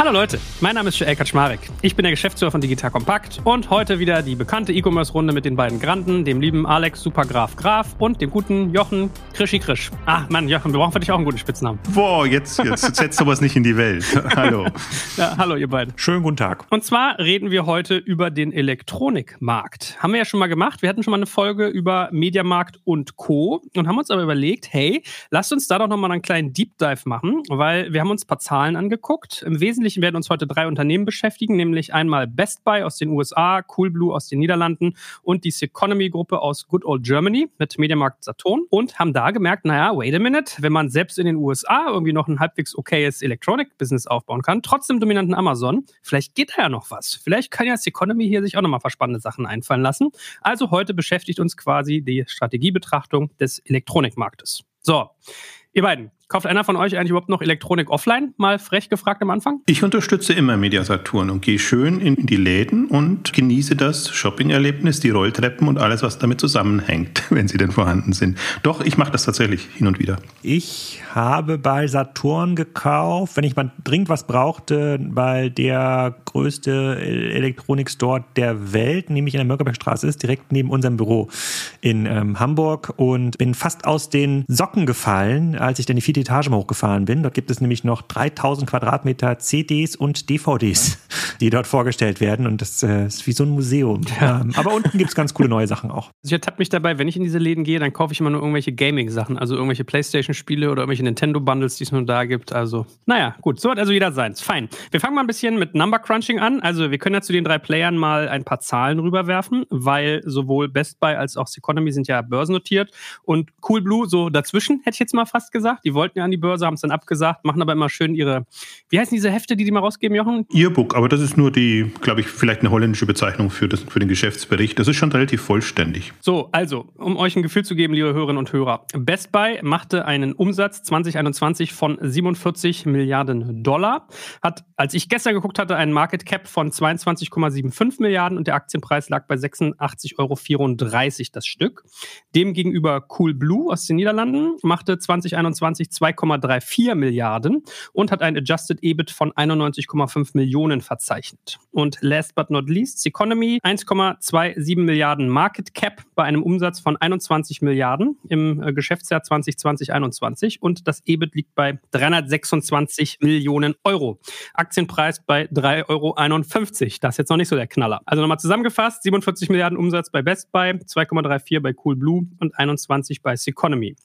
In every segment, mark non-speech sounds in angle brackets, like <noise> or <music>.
Hallo Leute, mein Name ist Joel Kaczmarek. Ich bin der Geschäftsführer von Digital Kompakt und heute wieder die bekannte E-Commerce-Runde mit den beiden Granden, dem lieben Alex Supergraf Graf und dem guten Jochen Krischi Krisch. Ah, Mann, Jochen, wir brauchen für dich auch einen guten Spitznamen. Boah, jetzt, jetzt setzt sowas nicht in die Welt. <laughs> hallo. Ja, hallo ihr beiden. Schönen guten Tag. Und zwar reden wir heute über den Elektronikmarkt. Haben wir ja schon mal gemacht. Wir hatten schon mal eine Folge über Mediamarkt und Co. und haben uns aber überlegt, hey, lasst uns da doch nochmal einen kleinen Deep Dive machen, weil wir haben uns ein paar Zahlen angeguckt. Im Wesentlichen Wesentlichen werden uns heute drei Unternehmen beschäftigen, nämlich einmal Best Buy aus den USA, Coolblue aus den Niederlanden und die Seconomy-Gruppe aus Good Old Germany mit Mediamarkt Saturn und haben da gemerkt, naja, wait a minute, wenn man selbst in den USA irgendwie noch ein halbwegs okayes Electronic-Business aufbauen kann, trotzdem dominanten Amazon, vielleicht geht da ja noch was. Vielleicht kann ja Seconomy hier sich auch nochmal verspannende Sachen einfallen lassen. Also heute beschäftigt uns quasi die Strategiebetrachtung des Elektronikmarktes. So, ihr beiden, Kauft einer von euch eigentlich überhaupt noch Elektronik offline? Mal frech gefragt am Anfang? Ich unterstütze immer Mediasaturn und gehe schön in die Läden und genieße das Shopping-Erlebnis, die Rolltreppen und alles, was damit zusammenhängt, <laughs> wenn sie denn vorhanden sind. Doch, ich mache das tatsächlich hin und wieder. Ich habe bei Saturn gekauft, wenn ich mal dringend was brauchte, weil der größte Elektronikstore der Welt, nämlich in der Mönckebergstraße ist, direkt neben unserem Büro in ähm, Hamburg und bin fast aus den Socken gefallen, als ich dann die vierte Etage mal hochgefahren bin. Dort gibt es nämlich noch 3000 Quadratmeter CDs und DVDs, die dort vorgestellt werden. Und das äh, ist wie so ein Museum. Ja. Ähm, aber unten gibt es ganz coole neue Sachen auch. Also ich ertappe mich dabei, wenn ich in diese Läden gehe, dann kaufe ich immer nur irgendwelche Gaming-Sachen, also irgendwelche Playstation-Spiele oder irgendwelche Nintendo-Bundles, die es nur da gibt. Also, naja, gut, so hat also jeder seins. Fein. Wir fangen mal ein bisschen mit Number Crunching an. Also, wir können ja zu den drei Playern mal ein paar Zahlen rüberwerfen, weil sowohl Best Buy als auch Economy sind ja börsennotiert und Coolblue so dazwischen, hätte ich jetzt mal fast gesagt. Die wollten ja an die Börse, haben es dann abgesagt, machen aber immer schön ihre, wie heißen diese Hefte, die die mal rausgeben, Jochen? Earbook, aber das ist nur die, glaube ich, vielleicht eine holländische Bezeichnung für, das, für den Geschäftsbericht. Das ist schon relativ vollständig. So, also, um euch ein Gefühl zu geben, liebe Hörerinnen und Hörer. Best Buy machte einen Umsatz 2021 von 47 Milliarden Dollar, hat, als ich gestern geguckt hatte, einen Market Cap von 22,75 Milliarden und der Aktienpreis lag bei 86,34 Euro das Stück. Demgegenüber Coolblue aus den Niederlanden machte 2021 2,34 Milliarden und hat ein Adjusted EBIT von 91,5 Millionen verzeichnet. Und last but not least, Economy 1,27 Milliarden Market Cap bei einem Umsatz von 21 Milliarden im äh, Geschäftsjahr 2020-21 und das EBIT liegt bei 326 Millionen Euro. Aktienpreis bei 3,51 Euro. Das ist jetzt noch nicht so der Knaller. Also nochmal zusammengefasst, 47 Milliarden Umsatz bei Best Buy, 2,34 bei Coolblue und 21 bei Seconomy.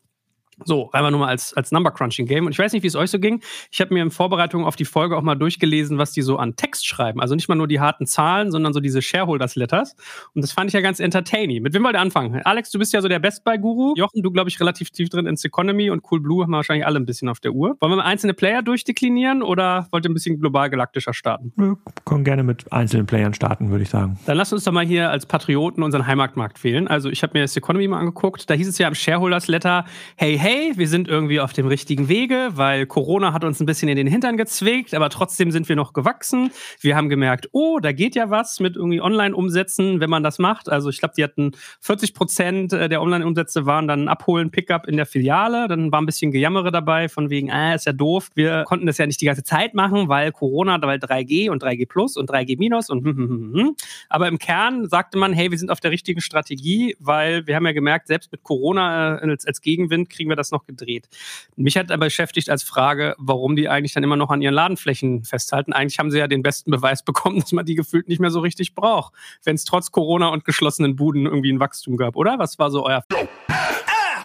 So, einfach nur mal als, als Number Crunching Game. Und ich weiß nicht, wie es euch so ging. Ich habe mir in Vorbereitung auf die Folge auch mal durchgelesen, was die so an Text schreiben. Also nicht mal nur die harten Zahlen, sondern so diese Shareholders Letters. Und das fand ich ja ganz entertaining. Mit wem wollt ihr anfangen? Alex, du bist ja so der Best Buy Guru. Jochen, du glaube ich relativ tief drin ins Economy und Cool Blue haben wir wahrscheinlich alle ein bisschen auf der Uhr. Wollen wir mal einzelne Player durchdeklinieren oder wollt ihr ein bisschen global galaktischer starten? Wir können gerne mit einzelnen Playern starten, würde ich sagen. Dann lasst uns doch mal hier als Patrioten unseren Heimatmarkt wählen. Also ich habe mir das Economy mal angeguckt. Da hieß es ja im Shareholders Letter, hey, hey, wir sind irgendwie auf dem richtigen Wege, weil Corona hat uns ein bisschen in den Hintern gezwickt, aber trotzdem sind wir noch gewachsen. Wir haben gemerkt, oh, da geht ja was mit irgendwie Online-Umsätzen, wenn man das macht. Also ich glaube, die hatten 40 Prozent der Online-Umsätze waren dann Abholen, Pickup in der Filiale. Dann war ein bisschen Gejammere dabei von wegen, ah, ist ja doof. Wir konnten das ja nicht die ganze Zeit machen, weil Corona, weil 3G und 3G Plus und 3G Minus und hm, hm, hm, hm. aber im Kern sagte man, hey, wir sind auf der richtigen Strategie, weil wir haben ja gemerkt, selbst mit Corona äh, als, als Gegenwind kriegen wir das noch gedreht. Mich hat aber beschäftigt als Frage, warum die eigentlich dann immer noch an ihren Ladenflächen festhalten. Eigentlich haben sie ja den besten Beweis <laughs> bekommen, dass man die gefühlt nicht mehr so richtig braucht, wenn es trotz Corona und geschlossenen Buden irgendwie ein Wachstum gab, oder? Was war so euer...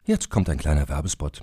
Jetzt kommt ein kleiner Werbespot.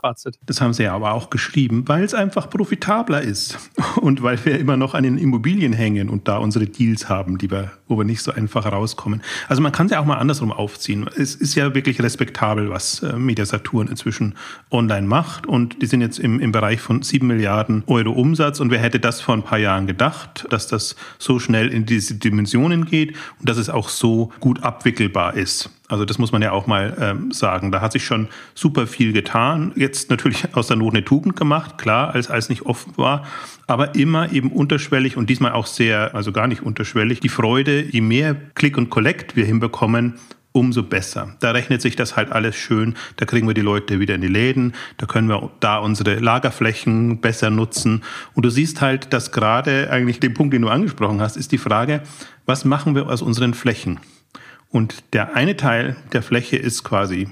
Fazit. Das haben sie ja aber auch geschrieben, weil es einfach profitabler ist und weil wir immer noch an den Immobilien hängen und da unsere Deals haben, die wir, wo wir nicht so einfach rauskommen. Also man kann es ja auch mal andersrum aufziehen. Es ist ja wirklich respektabel, was äh, Media Saturn inzwischen online macht und die sind jetzt im, im Bereich von 7 Milliarden Euro Umsatz und wer hätte das vor ein paar Jahren gedacht, dass das so schnell in diese Dimensionen geht und dass es auch so gut abwickelbar ist. Also das muss man ja auch mal ähm, sagen. Da hat sich schon super viel getan. Jetzt natürlich aus der Not eine Tugend gemacht, klar, als als nicht offen war, aber immer eben unterschwellig und diesmal auch sehr, also gar nicht unterschwellig. Die Freude, je mehr Click und Collect wir hinbekommen, umso besser. Da rechnet sich das halt alles schön. Da kriegen wir die Leute wieder in die Läden. Da können wir da unsere Lagerflächen besser nutzen. Und du siehst halt, dass gerade eigentlich den Punkt, den du angesprochen hast, ist die Frage, was machen wir aus unseren Flächen? Und der eine Teil der Fläche ist quasi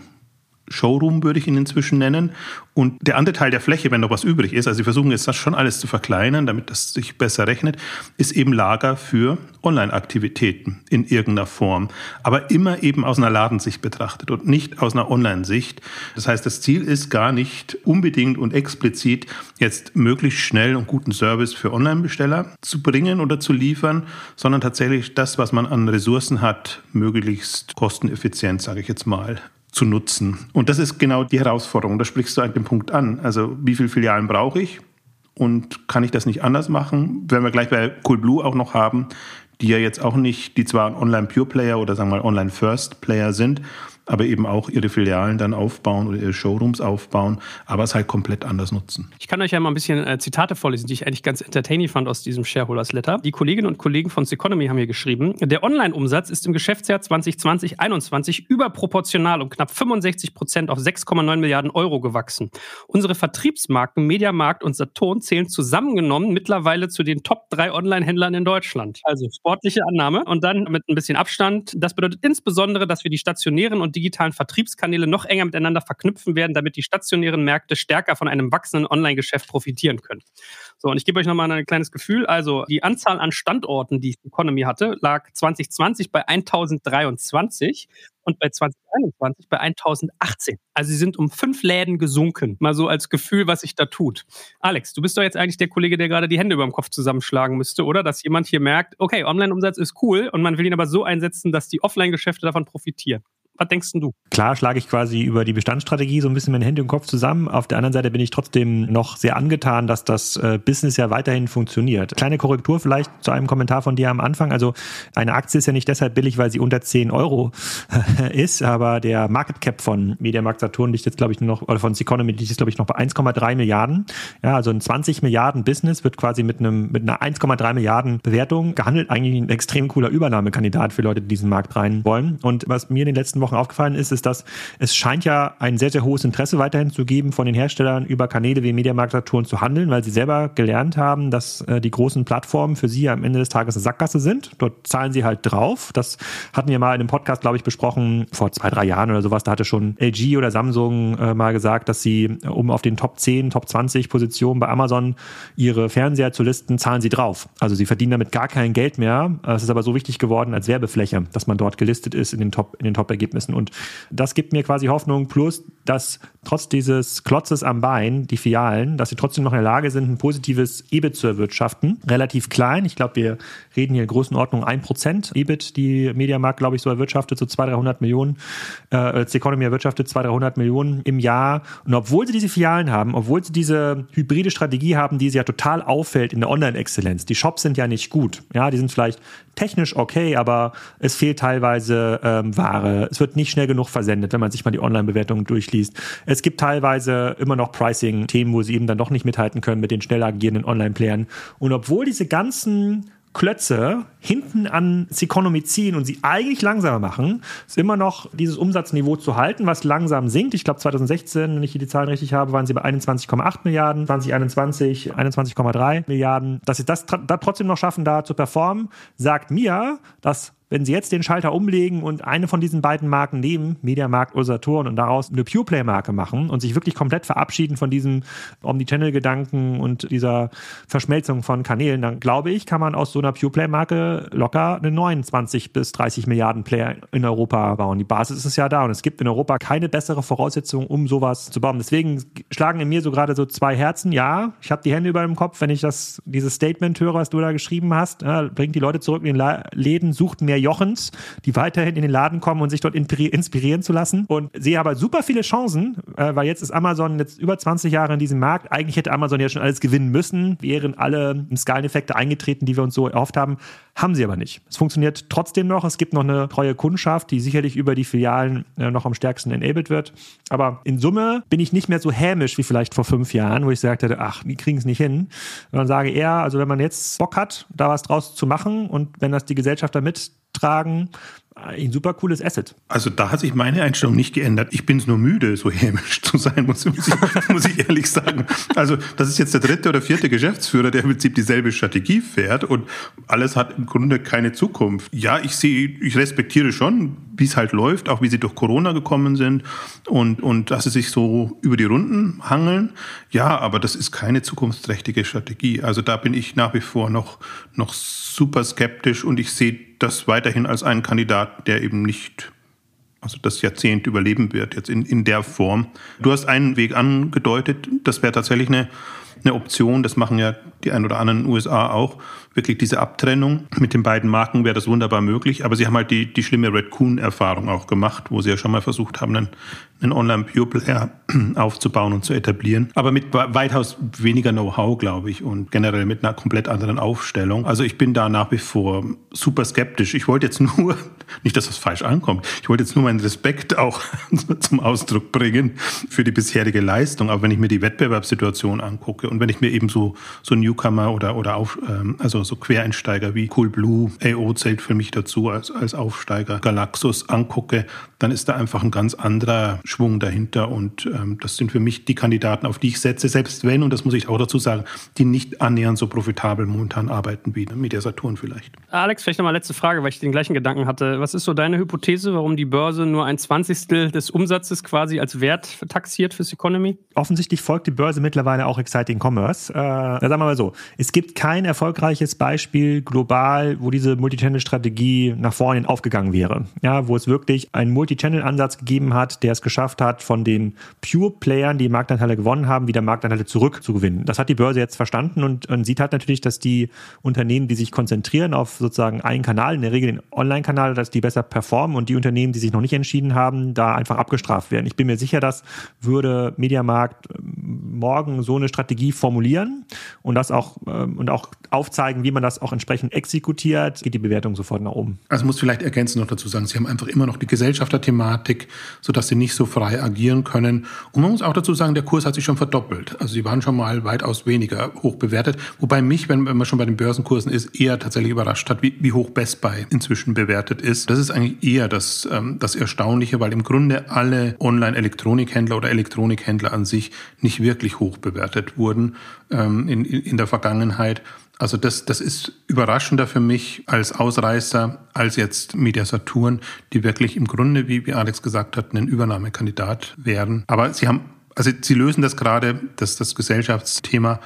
Showroom, würde ich ihn inzwischen nennen. Und der andere Teil der Fläche, wenn noch was übrig ist, also sie versuchen jetzt das schon alles zu verkleinern, damit das sich besser rechnet, ist eben Lager für Online-Aktivitäten in irgendeiner Form. Aber immer eben aus einer Ladensicht betrachtet und nicht aus einer Online-Sicht. Das heißt, das Ziel ist gar nicht unbedingt und explizit jetzt möglichst schnell und guten Service für Online-Besteller zu bringen oder zu liefern, sondern tatsächlich das, was man an Ressourcen hat, möglichst kosteneffizient, sage ich jetzt mal, zu nutzen. Und das ist genau die Herausforderung. Da sprichst du an dem Punkt an. Also wie viele Filialen brauche ich und kann ich das nicht anders machen? Werden wir gleich bei Coolblue auch noch haben, die ja jetzt auch nicht, die zwar ein Online-Pure-Player oder sagen wir mal Online-First-Player sind, aber eben auch ihre Filialen dann aufbauen oder ihre Showrooms aufbauen, aber es halt komplett anders nutzen. Ich kann euch ja mal ein bisschen äh, Zitate vorlesen, die ich eigentlich ganz entertaining fand aus diesem Shareholders Letter. Die Kolleginnen und Kollegen von Seconomy haben hier geschrieben, der Online-Umsatz ist im Geschäftsjahr 2020-21 überproportional um knapp 65 Prozent auf 6,9 Milliarden Euro gewachsen. Unsere Vertriebsmarken Mediamarkt und Saturn zählen zusammengenommen mittlerweile zu den Top 3 Online-Händlern in Deutschland. Also sportliche Annahme und dann mit ein bisschen Abstand. Das bedeutet insbesondere, dass wir die stationären und digitalen Vertriebskanäle noch enger miteinander verknüpfen werden, damit die stationären Märkte stärker von einem wachsenden Online-Geschäft profitieren können. So, und ich gebe euch nochmal ein kleines Gefühl. Also die Anzahl an Standorten, die Economy hatte, lag 2020 bei 1023 und bei 2021 bei 1018. Also sie sind um fünf Läden gesunken. Mal so als Gefühl, was sich da tut. Alex, du bist doch jetzt eigentlich der Kollege, der gerade die Hände über dem Kopf zusammenschlagen müsste, oder? Dass jemand hier merkt, okay, Online-Umsatz ist cool und man will ihn aber so einsetzen, dass die Offline-Geschäfte davon profitieren. Was denkst du? Klar schlage ich quasi über die Bestandsstrategie so ein bisschen meine Hände im Kopf zusammen. Auf der anderen Seite bin ich trotzdem noch sehr angetan, dass das äh, Business ja weiterhin funktioniert. Kleine Korrektur vielleicht zu einem Kommentar von dir am Anfang. Also eine Aktie ist ja nicht deshalb billig, weil sie unter 10 Euro <laughs> ist, aber der Market Cap von Mediamarkt Saturn liegt jetzt, glaube ich, noch, oder von Seconomy liegt jetzt, glaube ich, noch bei 1,3 Milliarden. Ja, also ein 20 Milliarden Business wird quasi mit einem, mit einer 1,3 Milliarden Bewertung gehandelt. Eigentlich ein extrem cooler Übernahmekandidat für Leute, die diesen Markt rein wollen. Und was mir in den letzten Wochen aufgefallen ist, ist, dass es scheint ja ein sehr, sehr hohes Interesse weiterhin zu geben von den Herstellern über Kanäle wie Mediamarkt Saturn zu handeln, weil sie selber gelernt haben, dass äh, die großen Plattformen für sie am Ende des Tages eine Sackgasse sind. Dort zahlen sie halt drauf. Das hatten wir mal in einem Podcast, glaube ich, besprochen, vor zwei, drei Jahren oder sowas. Da hatte schon LG oder Samsung äh, mal gesagt, dass sie, äh, um auf den Top 10, Top 20 Positionen bei Amazon ihre Fernseher zu listen, zahlen sie drauf. Also sie verdienen damit gar kein Geld mehr. Es ist aber so wichtig geworden als Werbefläche, dass man dort gelistet ist in den Top-Ergebnissen. Und das gibt mir quasi Hoffnung. Plus dass trotz dieses Klotzes am Bein, die Filialen, dass sie trotzdem noch in der Lage sind, ein positives EBIT zu erwirtschaften. Relativ klein. Ich glaube, wir reden hier in Größenordnung 1% EBIT, die Mediamarkt, glaube ich, so erwirtschaftet, so 200, 300 Millionen. Äh, die Economy erwirtschaftet 200, 300 Millionen im Jahr. Und obwohl sie diese Filialen haben, obwohl sie diese hybride Strategie haben, die sie ja total auffällt in der Online-Exzellenz, die Shops sind ja nicht gut. Ja, die sind vielleicht technisch okay, aber es fehlt teilweise ähm, Ware. Es wird nicht schnell genug versendet, wenn man sich mal die Online-Bewertungen durchliest. Es gibt teilweise immer noch Pricing-Themen, wo sie eben dann doch nicht mithalten können mit den schnell agierenden Online-Playern. Und obwohl diese ganzen Klötze hinten an Seconomy ziehen und sie eigentlich langsamer machen, ist immer noch dieses Umsatzniveau zu halten, was langsam sinkt. Ich glaube 2016, wenn ich hier die Zahlen richtig habe, waren sie bei 21,8 Milliarden, 2021 21,3 Milliarden. Dass sie das da trotzdem noch schaffen, da zu performen, sagt mir, dass wenn Sie jetzt den Schalter umlegen und eine von diesen beiden Marken nehmen, Mediamarkt oder Saturn, und daraus eine Pureplay-Marke machen und sich wirklich komplett verabschieden von diesem Omnichannel-Gedanken und dieser Verschmelzung von Kanälen, dann glaube ich, kann man aus so einer Pureplay-Marke locker eine 29 bis 30 Milliarden Player in Europa bauen. Die Basis ist ja da und es gibt in Europa keine bessere Voraussetzung, um sowas zu bauen. Deswegen schlagen in mir so gerade so zwei Herzen. Ja, ich habe die Hände über dem Kopf, wenn ich das, dieses Statement höre, was du da geschrieben hast. Ja, bringt die Leute zurück in den Läden, sucht mehr Jochens, die weiterhin in den Laden kommen und sich dort inspirieren zu lassen. Und sehe aber super viele Chancen, äh, weil jetzt ist Amazon jetzt über 20 Jahre in diesem Markt. Eigentlich hätte Amazon ja schon alles gewinnen müssen, wären alle Skaleneffekte eingetreten, die wir uns so erhofft haben. Haben sie aber nicht. Es funktioniert trotzdem noch. Es gibt noch eine treue Kundschaft, die sicherlich über die Filialen äh, noch am stärksten enabled wird. Aber in Summe bin ich nicht mehr so hämisch wie vielleicht vor fünf Jahren, wo ich sagte, ach, die kriegen es nicht hin. Sondern sage eher, also wenn man jetzt Bock hat, da was draus zu machen und wenn das die Gesellschaft da mittragen, ein super cooles Asset. Also da hat sich meine Einstellung nicht geändert. Ich bin es nur müde, so hämisch zu sein, muss, muss, ich, <laughs> muss ich ehrlich sagen. Also das ist jetzt der dritte oder vierte Geschäftsführer, der im Prinzip dieselbe Strategie fährt und alles hat im Grunde keine Zukunft. Ja, ich sehe, ich respektiere schon, wie es halt läuft, auch wie sie durch Corona gekommen sind und, und dass sie sich so über die Runden hangeln. Ja, aber das ist keine zukunftsträchtige Strategie. Also da bin ich nach wie vor noch, noch super skeptisch und ich sehe das weiterhin als einen Kandidat, der eben nicht also das Jahrzehnt überleben wird, jetzt in, in der Form. Du hast einen Weg angedeutet, das wäre tatsächlich eine, eine Option, das machen ja die ein oder anderen USA auch, wirklich diese Abtrennung. Mit den beiden Marken wäre das wunderbar möglich, aber sie haben halt die, die schlimme Red Coon-Erfahrung auch gemacht, wo sie ja schon mal versucht haben, einen, einen Online-Pure-Player <clears throat> aufzubauen und zu etablieren. Aber mit weitaus weniger Know-how, glaube ich, und generell mit einer komplett anderen Aufstellung. Also ich bin da nach wie vor super skeptisch. Ich wollte jetzt nur, <laughs> nicht, dass das falsch ankommt, ich wollte jetzt nur meinen Respekt auch <laughs> zum Ausdruck bringen für die bisherige Leistung. Aber wenn ich mir die Wettbewerbssituation angucke und wenn ich mir eben so, so Newcomer oder, oder auf, ähm, also so Quereinsteiger wie Coolblue, AO zählt für mich dazu als, als Aufsteiger, Galaxus angucke, dann ist da einfach ein ganz anderer Schwung dahinter. Und ähm, das sind für mich die Kandidaten, auf die ich setze, selbst wenn, und das muss ich auch dazu sagen, die nicht annähernd so profitabel momentan arbeiten wie Media Saturn vielleicht. Alex, vielleicht nochmal letzte Frage, weil ich den gleichen Gedanken hatte. Was ist so deine Hypothese, warum die Börse nur ein Zwanzigstel des Umsatzes quasi als Wert taxiert fürs Economy? Offensichtlich folgt die Börse mittlerweile auch Exciting Commerce. Äh, sagen wir mal so, es gibt kein erfolgreiches Beispiel global, wo diese Multichannel-Strategie nach vorne aufgegangen wäre. Ja, wo es wirklich einen Multichannel-Ansatz gegeben hat, der es geschafft hat, von den Pure-Playern, die Marktanteile gewonnen haben, wieder Marktanteile zurückzugewinnen. Das hat die Börse jetzt verstanden und, und sieht halt natürlich, dass die Unternehmen, die sich konzentrieren auf sozusagen einen Kanal, in der Regel den Online-Kanal, dass die besser performen und die Unternehmen, die sich noch nicht entschieden haben, da einfach abgestraft werden. Ich bin mir sicher, dass würde Mediamarkt ähm, morgen so eine Strategie formulieren und das auch ähm, und auch aufzeigen, wie man das auch entsprechend exekutiert, geht die Bewertung sofort nach oben. Also muss vielleicht ergänzend noch dazu sagen, Sie haben einfach immer noch die Gesellschafterthematik, sodass Sie nicht so frei agieren können. Und man muss auch dazu sagen, der Kurs hat sich schon verdoppelt. Also Sie waren schon mal weitaus weniger hoch bewertet. Wobei mich, wenn, man schon bei den Börsenkursen ist, eher tatsächlich überrascht hat, wie, wie hoch Best Buy inzwischen bewertet ist. Das ist eigentlich eher das, ähm, das Erstaunliche, weil im Grunde alle Online-Elektronikhändler oder Elektronikhändler an sich nicht wirklich hoch bewertet wurden ähm, in, in der Vergangenheit. Also das, das ist überraschender für mich als Ausreißer als jetzt Media Saturn, die wirklich im Grunde, wie, wie Alex gesagt hat, ein Übernahmekandidat wären. Aber sie haben, also sie lösen das gerade, das, das Gesellschaftsthema,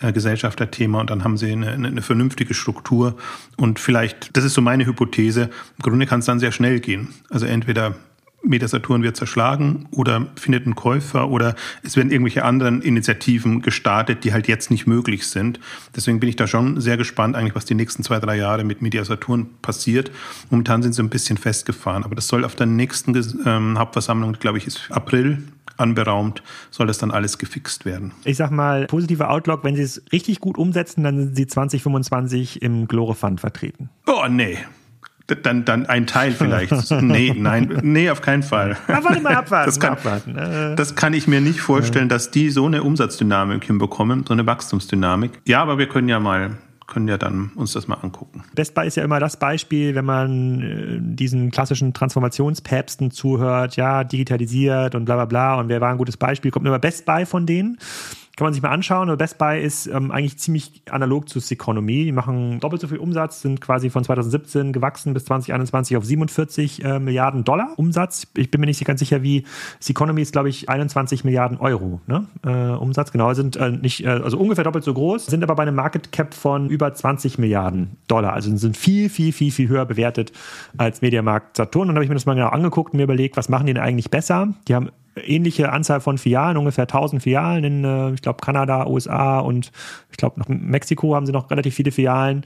äh, Gesellschafterthema und dann haben sie eine, eine vernünftige Struktur und vielleicht, das ist so meine Hypothese, im Grunde kann es dann sehr schnell gehen. Also entweder Media Saturn wird zerschlagen oder findet einen Käufer oder es werden irgendwelche anderen Initiativen gestartet, die halt jetzt nicht möglich sind. Deswegen bin ich da schon sehr gespannt, eigentlich, was die nächsten zwei, drei Jahre mit Media Saturn passiert. Momentan sind sie ein bisschen festgefahren, aber das soll auf der nächsten ähm, Hauptversammlung, glaube ich, ist April anberaumt, soll das dann alles gefixt werden. Ich sag mal, positiver Outlook, wenn sie es richtig gut umsetzen, dann sind sie 2025 im Glorefund vertreten. Oh, nee. Dann, dann ein Teil vielleicht. <laughs> nee, nein, nee, auf keinen Fall. Aber warte mal abwarten. Das kann, abwarten. Äh. das kann ich mir nicht vorstellen, dass die so eine Umsatzdynamik hinbekommen, so eine Wachstumsdynamik. Ja, aber wir können ja mal können ja dann uns das mal angucken. Best Buy ist ja immer das Beispiel, wenn man äh, diesen klassischen Transformationspäpsten zuhört, ja, digitalisiert und bla bla bla und wer war ein gutes Beispiel, kommt immer Best Buy von denen. Kann man sich mal anschauen. Best Buy ist ähm, eigentlich ziemlich analog zu Seconomy. Die machen doppelt so viel Umsatz, sind quasi von 2017 gewachsen bis 2021 auf 47 äh, Milliarden Dollar Umsatz. Ich bin mir nicht ganz sicher, wie Seconomy ist, glaube ich, 21 Milliarden Euro ne? äh, Umsatz. Genau, sind äh, nicht, äh, also ungefähr doppelt so groß, sind aber bei einem Market Cap von über 20 Milliarden Dollar. Also sind viel, viel, viel, viel höher bewertet als Mediamarkt Saturn. Und dann habe ich mir das mal genau angeguckt und mir überlegt, was machen die denn eigentlich besser? Die haben ähnliche Anzahl von Filialen, ungefähr 1000 Filialen in, äh, ich glaube, Kanada, USA und ich glaube, noch Mexiko haben sie noch relativ viele Filialen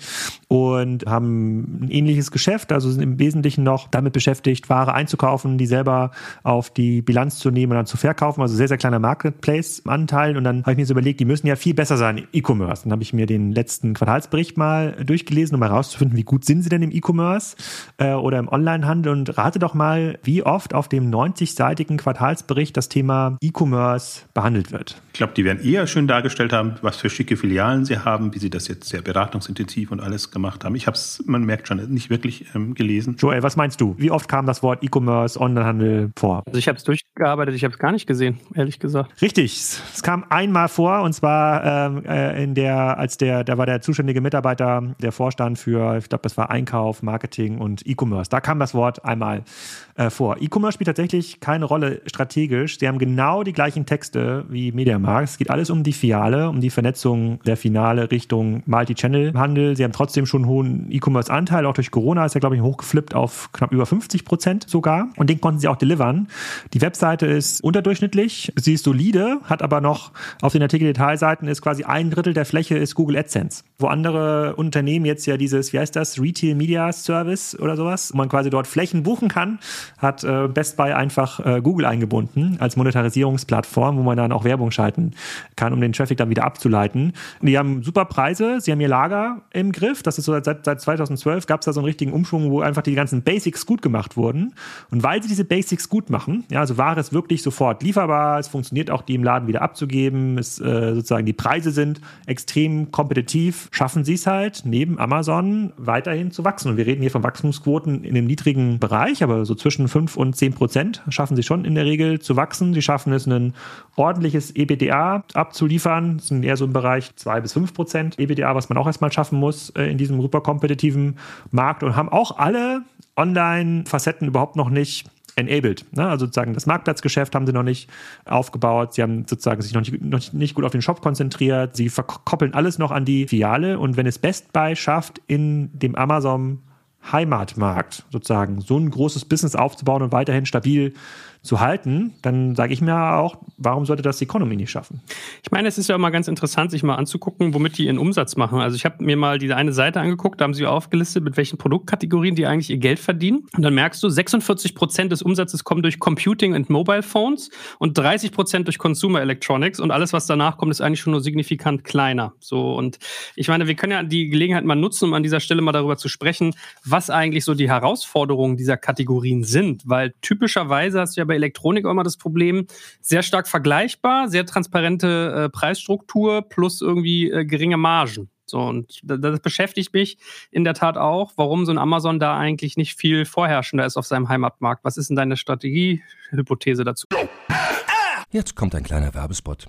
und haben ein ähnliches Geschäft, also sind im Wesentlichen noch damit beschäftigt, Ware einzukaufen, die selber auf die Bilanz zu nehmen und dann zu verkaufen, also sehr, sehr kleiner Marketplace-Anteil und dann habe ich mir so überlegt, die müssen ja viel besser sein im E-Commerce. Dann habe ich mir den letzten Quartalsbericht mal durchgelesen, um herauszufinden, wie gut sind sie denn im E-Commerce äh, oder im Onlinehandel und rate doch mal, wie oft auf dem 90-seitigen Quartalsbericht Bericht das Thema E-Commerce behandelt wird. Ich glaube, die werden eher schön dargestellt haben, was für schicke Filialen sie haben, wie sie das jetzt sehr beratungsintensiv und alles gemacht haben. Ich habe es, man merkt schon, nicht wirklich ähm, gelesen. Joel, was meinst du? Wie oft kam das Wort E-Commerce, Onlinehandel vor? Also ich habe es durchgearbeitet, ich habe es gar nicht gesehen, ehrlich gesagt. Richtig, es kam einmal vor und zwar ähm, äh, in der, als der, da war der zuständige Mitarbeiter, der Vorstand für, ich glaube, das war Einkauf, Marketing und E-Commerce. Da kam das Wort einmal äh, vor. E-Commerce spielt tatsächlich keine Rolle strategisch strategisch. Sie haben genau die gleichen Texte wie Mediamarkt. Es geht alles um die Fiale, um die Vernetzung der Finale Richtung Multi-Channel-Handel. Sie haben trotzdem schon einen hohen E-Commerce-Anteil. Auch durch Corona ist er, glaube ich, hochgeflippt auf knapp über 50 Prozent sogar. Und den konnten sie auch delivern. Die Webseite ist unterdurchschnittlich. Sie ist solide, hat aber noch auf den Artikel-Detailseiten ist quasi ein Drittel der Fläche ist Google AdSense. Wo andere Unternehmen jetzt ja dieses, wie heißt das, Retail Media Service oder sowas, wo man quasi dort Flächen buchen kann, hat äh, Best Buy einfach äh, Google eingebunden als Monetarisierungsplattform, wo man dann auch Werbung schalten kann, um den Traffic dann wieder abzuleiten. Die haben super Preise, sie haben ihr Lager im Griff. Das ist so seit, seit 2012 gab es da so einen richtigen Umschwung, wo einfach die ganzen Basics gut gemacht wurden. Und weil sie diese Basics gut machen, ja, also Ware ist wirklich sofort lieferbar, es funktioniert auch, die im Laden wieder abzugeben, es äh, sozusagen die Preise sind extrem kompetitiv, schaffen sie es halt neben Amazon weiterhin zu wachsen. Und wir reden hier von Wachstumsquoten in dem niedrigen Bereich, aber so zwischen 5 und 10 Prozent schaffen sie schon in der Regel zu wachsen. Sie schaffen es, ein ordentliches EBDA abzuliefern. Das sind eher so im Bereich 2 bis 5 Prozent EBDA, was man auch erstmal schaffen muss äh, in super kompetitiven Markt und haben auch alle Online-Facetten überhaupt noch nicht enabled. Ne? Also sozusagen das Marktplatzgeschäft haben sie noch nicht aufgebaut. Sie haben sozusagen sich noch nicht, noch nicht gut auf den Shop konzentriert. Sie verkoppeln alles noch an die Filiale. Und wenn es Best Buy schafft, in dem Amazon Heimatmarkt sozusagen so ein großes Business aufzubauen und weiterhin stabil zu halten, dann sage ich mir auch, warum sollte das die Economy nicht schaffen? Ich meine, es ist ja immer ganz interessant, sich mal anzugucken, womit die ihren Umsatz machen. Also ich habe mir mal diese eine Seite angeguckt, da haben sie aufgelistet, mit welchen Produktkategorien die eigentlich ihr Geld verdienen. Und dann merkst du, 46 Prozent des Umsatzes kommen durch Computing und Mobile Phones und 30 Prozent durch Consumer Electronics und alles, was danach kommt, ist eigentlich schon nur signifikant kleiner. So und ich meine, wir können ja die Gelegenheit mal nutzen, um an dieser Stelle mal darüber zu sprechen, was eigentlich so die Herausforderungen dieser Kategorien sind, weil typischerweise hast du ja bei bei Elektronik auch immer das Problem, sehr stark vergleichbar, sehr transparente äh, Preisstruktur plus irgendwie äh, geringe Margen. So, und das, beschäftigt mich in der Tat auch, warum so ein Amazon da eigentlich nicht viel vorherrschender ist auf seinem Heimatmarkt. Was ist denn deine Strategiehypothese dazu? Jetzt kommt ein kleiner Werbespot.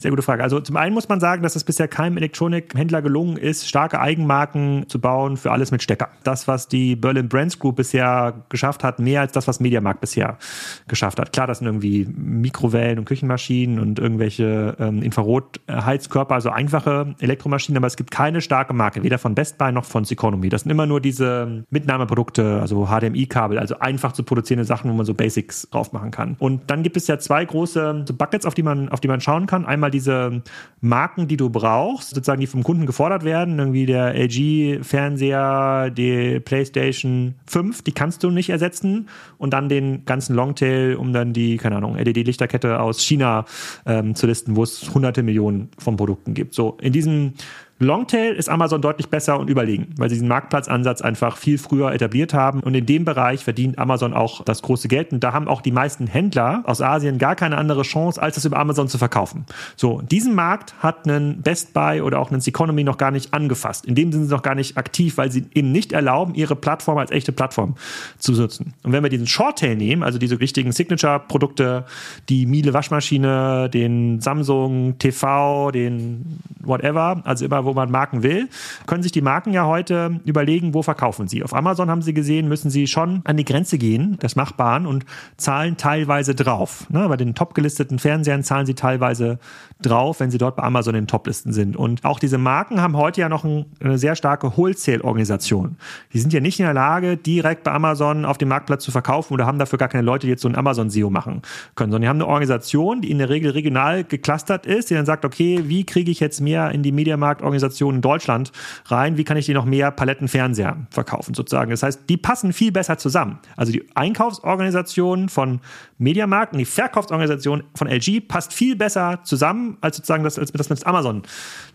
Sehr gute Frage. Also zum einen muss man sagen, dass es bisher keinem Elektronikhändler gelungen ist, starke Eigenmarken zu bauen für alles mit Stecker. Das, was die Berlin Brands Group bisher geschafft hat, mehr als das, was Mediamarkt bisher geschafft hat. Klar, das sind irgendwie Mikrowellen und Küchenmaschinen und irgendwelche ähm, Infrarotheizkörper, also einfache Elektromaschinen, aber es gibt keine starke Marke, weder von Best Buy noch von Seconomy. Das sind immer nur diese Mitnahmeprodukte, also HDMI-Kabel, also einfach zu produzierende Sachen, wo man so Basics drauf machen kann. Und dann gibt es ja zwei große Buckets, auf die man, auf die man schauen kann. Einmal mal diese Marken, die du brauchst, sozusagen die vom Kunden gefordert werden, irgendwie der LG-Fernseher, die PlayStation 5, die kannst du nicht ersetzen und dann den ganzen Longtail, um dann die, keine Ahnung, LED-Lichterkette aus China ähm, zu listen, wo es hunderte Millionen von Produkten gibt. So, in diesem Longtail ist Amazon deutlich besser und überlegen, weil sie diesen Marktplatzansatz einfach viel früher etabliert haben. Und in dem Bereich verdient Amazon auch das große Geld. Und da haben auch die meisten Händler aus Asien gar keine andere Chance, als es über Amazon zu verkaufen. So, diesen Markt hat ein Best Buy oder auch ein Economy noch gar nicht angefasst. In dem sind sie noch gar nicht aktiv, weil sie ihnen nicht erlauben, ihre Plattform als echte Plattform zu nutzen. Und wenn wir diesen Shorttail nehmen, also diese wichtigen Signature-Produkte, die Miele Waschmaschine, den Samsung TV, den whatever, also immer wo man Marken will, können sich die Marken ja heute überlegen, wo verkaufen sie. Auf Amazon haben sie gesehen, müssen sie schon an die Grenze gehen, des Machbaren und zahlen teilweise drauf. Ne, bei den top gelisteten Fernsehern zahlen sie teilweise drauf, wenn sie dort bei Amazon in den Toplisten sind. Und auch diese Marken haben heute ja noch ein, eine sehr starke Wholesale-Organisation. Die sind ja nicht in der Lage, direkt bei Amazon auf dem Marktplatz zu verkaufen oder haben dafür gar keine Leute, die jetzt so ein Amazon-SEO machen können, sondern die haben eine Organisation, die in der Regel regional geclustert ist, die dann sagt, okay, wie kriege ich jetzt mehr in die Mediamarkt-Organisation in Deutschland rein? Wie kann ich die noch mehr Palettenfernseher verkaufen sozusagen? Das heißt, die passen viel besser zusammen. Also die Einkaufsorganisation von Mediamarkt und die Verkaufsorganisation von LG passt viel besser zusammen, als sozusagen das, als das mit Amazon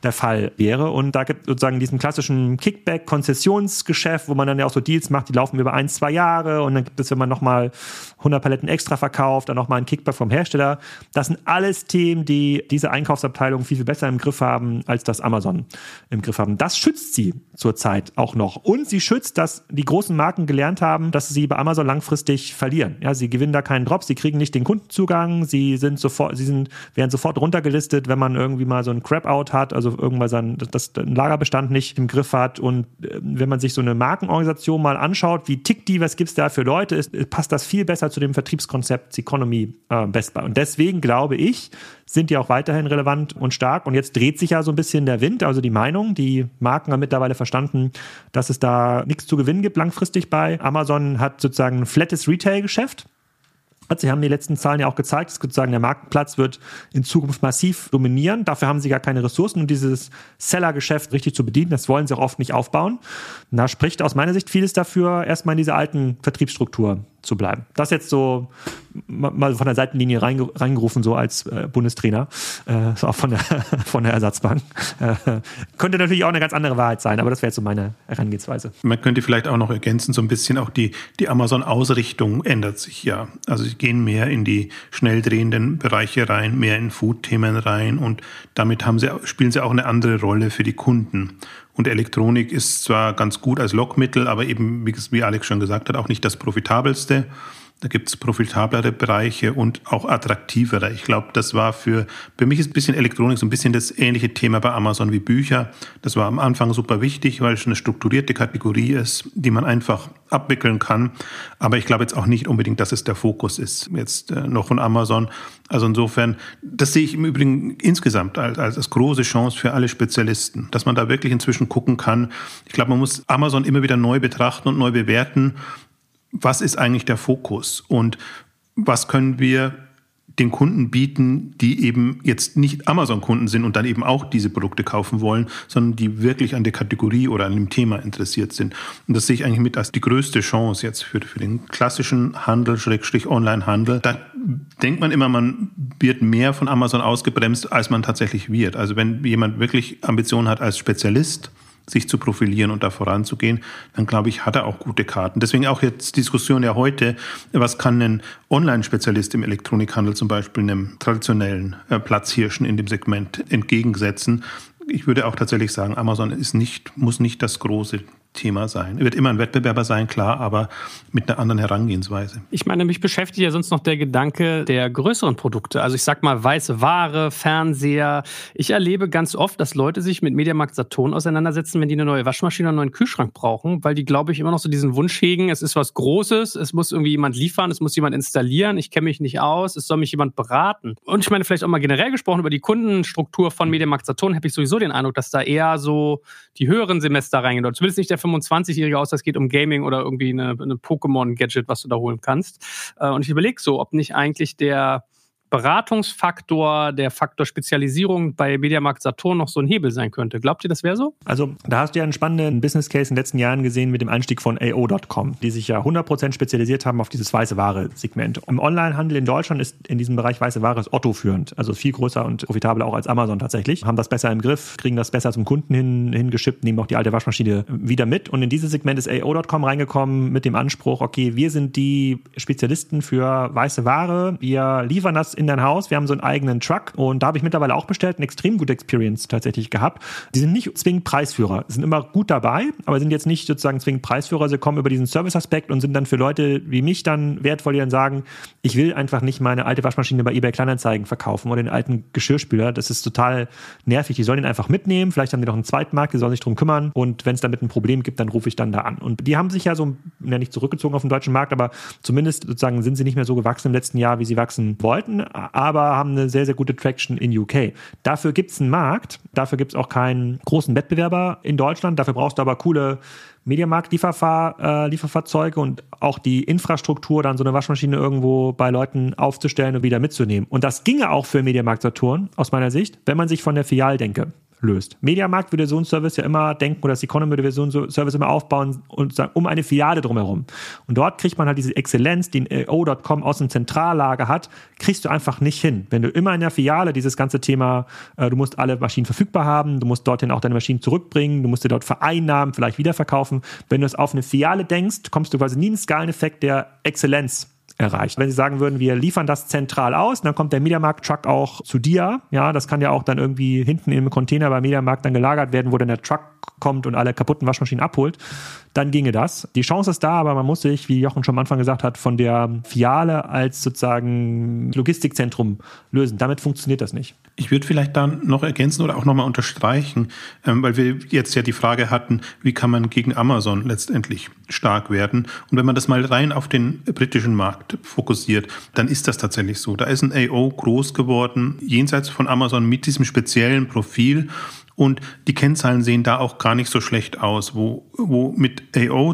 der Fall wäre. Und da gibt sozusagen diesen klassischen Kickback-Konzessionsgeschäft, wo man dann ja auch so Deals macht, die laufen über ein, zwei Jahre und dann gibt es, wenn man nochmal 100 Paletten extra verkauft, dann nochmal ein Kickback vom Hersteller. Das sind alles Themen, die diese Einkaufsabteilung viel, viel besser im Griff haben, als das Amazon im Griff haben. Das schützt sie zurzeit auch noch. Und sie schützt, dass die großen Marken gelernt haben, dass sie bei Amazon langfristig verlieren. Ja, sie gewinnen da keinen Drops, sie kriegen nicht den Kundenzugang, sie sind sofort, sie sind, werden sofort runtergelistet, wenn man irgendwie mal so ein Crap-Out hat, also irgendwann sein, das, das Lagerbestand nicht im Griff hat. Und äh, wenn man sich so eine Markenorganisation mal anschaut, wie tickt die, was gibt's da für Leute, ist, passt das viel besser zu dem Vertriebskonzept Economy äh, Best Buy. Und deswegen glaube ich, sind die auch weiterhin relevant und stark. Und jetzt dreht sich ja so ein bisschen der Wind, also die Meinung. Die Marken haben mittlerweile verstanden, dass es da nichts zu gewinnen gibt langfristig bei. Amazon hat sozusagen ein flattes Retail-Geschäft. Sie haben die letzten Zahlen ja auch gezeigt, dass sozusagen der Marktplatz wird in Zukunft massiv dominieren. Dafür haben sie gar keine Ressourcen, um dieses Seller-Geschäft richtig zu bedienen. Das wollen sie auch oft nicht aufbauen. da spricht aus meiner Sicht vieles dafür, erstmal in diese alten Vertriebsstruktur zu bleiben. Das jetzt so mal von der Seitenlinie reingerufen, so als äh, Bundestrainer, äh, so <laughs> auch von der, von der Ersatzbank. Äh, könnte natürlich auch eine ganz andere Wahrheit sein, aber das wäre jetzt so meine Herangehensweise. Man könnte vielleicht auch noch ergänzen, so ein bisschen auch die, die Amazon-Ausrichtung ändert sich ja. Also sie gehen mehr in die schnell drehenden Bereiche rein, mehr in Food-Themen rein und damit haben sie, spielen sie auch eine andere Rolle für die Kunden. Und Elektronik ist zwar ganz gut als Lockmittel, aber eben, wie Alex schon gesagt hat, auch nicht das profitabelste. Da gibt es profitablere Bereiche und auch attraktivere. Ich glaube, das war für, für mich ist ein bisschen Elektronik so ein bisschen das ähnliche Thema bei Amazon wie Bücher. Das war am Anfang super wichtig, weil es eine strukturierte Kategorie ist, die man einfach abwickeln kann. Aber ich glaube jetzt auch nicht unbedingt, dass es der Fokus ist jetzt äh, noch von Amazon. Also insofern, das sehe ich im Übrigen insgesamt als, als große Chance für alle Spezialisten, dass man da wirklich inzwischen gucken kann. Ich glaube, man muss Amazon immer wieder neu betrachten und neu bewerten was ist eigentlich der Fokus und was können wir den Kunden bieten, die eben jetzt nicht Amazon-Kunden sind und dann eben auch diese Produkte kaufen wollen, sondern die wirklich an der Kategorie oder an dem Thema interessiert sind. Und das sehe ich eigentlich mit als die größte Chance jetzt für, für den klassischen Handel, Schrägstrich Online-Handel. Da denkt man immer, man wird mehr von Amazon ausgebremst, als man tatsächlich wird. Also wenn jemand wirklich Ambitionen hat als Spezialist, sich zu profilieren und da voranzugehen, dann glaube ich, hat er auch gute Karten. Deswegen auch jetzt Diskussion ja heute, was kann ein Online-Spezialist im Elektronikhandel zum Beispiel einem traditionellen äh, Platzhirschen in dem Segment entgegensetzen. Ich würde auch tatsächlich sagen, Amazon ist nicht, muss nicht das große Thema sein. Er wird immer ein Wettbewerber sein, klar, aber mit einer anderen Herangehensweise. Ich meine, mich beschäftigt ja sonst noch der Gedanke der größeren Produkte. Also ich sag mal weiße Ware, Fernseher. Ich erlebe ganz oft, dass Leute sich mit Mediamarkt Saturn auseinandersetzen, wenn die eine neue Waschmaschine oder einen neuen Kühlschrank brauchen, weil die, glaube ich, immer noch so diesen Wunsch hegen, es ist was Großes, es muss irgendwie jemand liefern, es muss jemand installieren, ich kenne mich nicht aus, es soll mich jemand beraten. Und ich meine, vielleicht auch mal generell gesprochen über die Kundenstruktur von Mediamarkt Saturn, habe ich sowieso den Eindruck, dass da eher so die höheren Semester reingehen. Oder zumindest nicht der 25-Jährige aus, das geht um Gaming oder irgendwie eine, eine Pokémon-Gadget, was du da holen kannst. Äh, und ich überlege so, ob nicht eigentlich der Beratungsfaktor, der Faktor Spezialisierung bei Mediamarkt Saturn noch so ein Hebel sein könnte. Glaubt ihr, das wäre so? Also, da hast du ja einen spannenden Business Case in den letzten Jahren gesehen mit dem Einstieg von AO.com, die sich ja 100% spezialisiert haben auf dieses weiße Ware-Segment. Im Onlinehandel in Deutschland ist in diesem Bereich weiße Ware Otto führend, also viel größer und profitabler auch als Amazon tatsächlich. Haben das besser im Griff, kriegen das besser zum Kunden hin, hingeschippt, nehmen auch die alte Waschmaschine wieder mit. Und in dieses Segment ist AO.com reingekommen mit dem Anspruch, okay, wir sind die Spezialisten für weiße Ware, wir liefern das in in dein Haus. Wir haben so einen eigenen Truck und da habe ich mittlerweile auch bestellt, eine extrem gute Experience tatsächlich gehabt. Die sind nicht zwingend Preisführer, sind immer gut dabei, aber sind jetzt nicht sozusagen zwingend Preisführer. Sie kommen über diesen Service-Aspekt und sind dann für Leute wie mich dann wertvoll, die dann sagen, ich will einfach nicht meine alte Waschmaschine bei eBay Kleinanzeigen verkaufen oder den alten Geschirrspüler. Das ist total nervig. Die sollen den einfach mitnehmen. Vielleicht haben die noch einen zweiten Markt, die sollen sich drum kümmern. Und wenn es damit ein Problem gibt, dann rufe ich dann da an. Und die haben sich ja so, ja nicht zurückgezogen auf den deutschen Markt, aber zumindest sozusagen sind sie nicht mehr so gewachsen im letzten Jahr, wie sie wachsen wollten aber haben eine sehr, sehr gute Traction in UK. Dafür gibt es einen Markt, dafür gibt es auch keinen großen Wettbewerber in Deutschland, dafür brauchst du aber coole Mediamarkt-Lieferfahrzeuge äh, und auch die Infrastruktur, dann so eine Waschmaschine irgendwo bei Leuten aufzustellen und wieder mitzunehmen. Und das ginge auch für Mediamarkt Saturn aus meiner Sicht, wenn man sich von der Filialdenke löst. Mediamarkt würde so einen Service ja immer denken oder das Economy würde so einen Service immer aufbauen und sagen, um eine Filiale drumherum. Und dort kriegt man halt diese Exzellenz, die ein O.com aus dem Zentrallager hat, kriegst du einfach nicht hin. Wenn du immer in der Filiale dieses ganze Thema, äh, du musst alle Maschinen verfügbar haben, du musst dorthin auch deine Maschinen zurückbringen, du musst dir dort vereinnahmen, vielleicht wiederverkaufen. Wenn du es auf eine Filiale denkst, kommst du quasi nie in den Skaleneffekt der Exzellenz erreicht. Wenn Sie sagen würden, wir liefern das zentral aus, dann kommt der Mediamarkt-Truck auch zu dir. Ja, das kann ja auch dann irgendwie hinten im Container beim Mediamarkt dann gelagert werden, wo dann der Truck kommt und alle kaputten Waschmaschinen abholt. Dann ginge das. Die Chance ist da, aber man muss sich, wie Jochen schon am Anfang gesagt hat, von der Fiale als sozusagen Logistikzentrum lösen. Damit funktioniert das nicht. Ich würde vielleicht dann noch ergänzen oder auch nochmal unterstreichen, ähm, weil wir jetzt ja die Frage hatten, wie kann man gegen Amazon letztendlich stark werden? Und wenn man das mal rein auf den britischen Markt fokussiert, dann ist das tatsächlich so. Da ist ein AO groß geworden, jenseits von Amazon mit diesem speziellen Profil. Und die Kennzahlen sehen da auch gar nicht so schlecht aus, wo, wo mit AO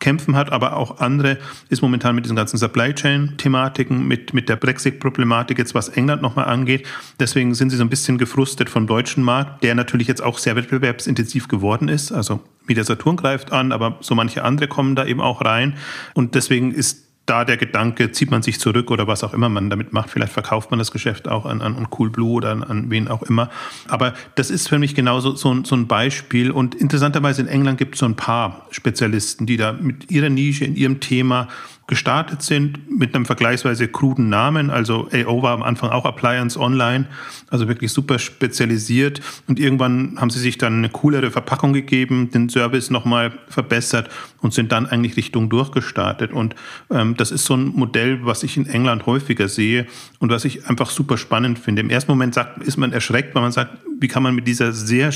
kämpfen hat, aber auch andere ist momentan mit diesen ganzen Supply Chain Thematiken, mit, mit der Brexit Problematik jetzt, was England nochmal angeht. Deswegen sind sie so ein bisschen gefrustet vom deutschen Markt, der natürlich jetzt auch sehr wettbewerbsintensiv geworden ist. Also Media Saturn greift an, aber so manche andere kommen da eben auch rein. Und deswegen ist da der Gedanke, zieht man sich zurück oder was auch immer man damit macht. Vielleicht verkauft man das Geschäft auch an, an Cool Blue oder an, an wen auch immer. Aber das ist für mich genauso so, so ein Beispiel. Und interessanterweise in England gibt es so ein paar Spezialisten, die da mit ihrer Nische, in ihrem Thema gestartet sind mit einem vergleichsweise kruden Namen. Also AO war am Anfang auch Appliance Online, also wirklich super spezialisiert. Und irgendwann haben sie sich dann eine coolere Verpackung gegeben, den Service nochmal verbessert und sind dann eigentlich Richtung durchgestartet. Und ähm, das ist so ein Modell, was ich in England häufiger sehe und was ich einfach super spannend finde. Im ersten Moment sagt, ist man erschreckt, weil man sagt, wie kann man mit dieser sehr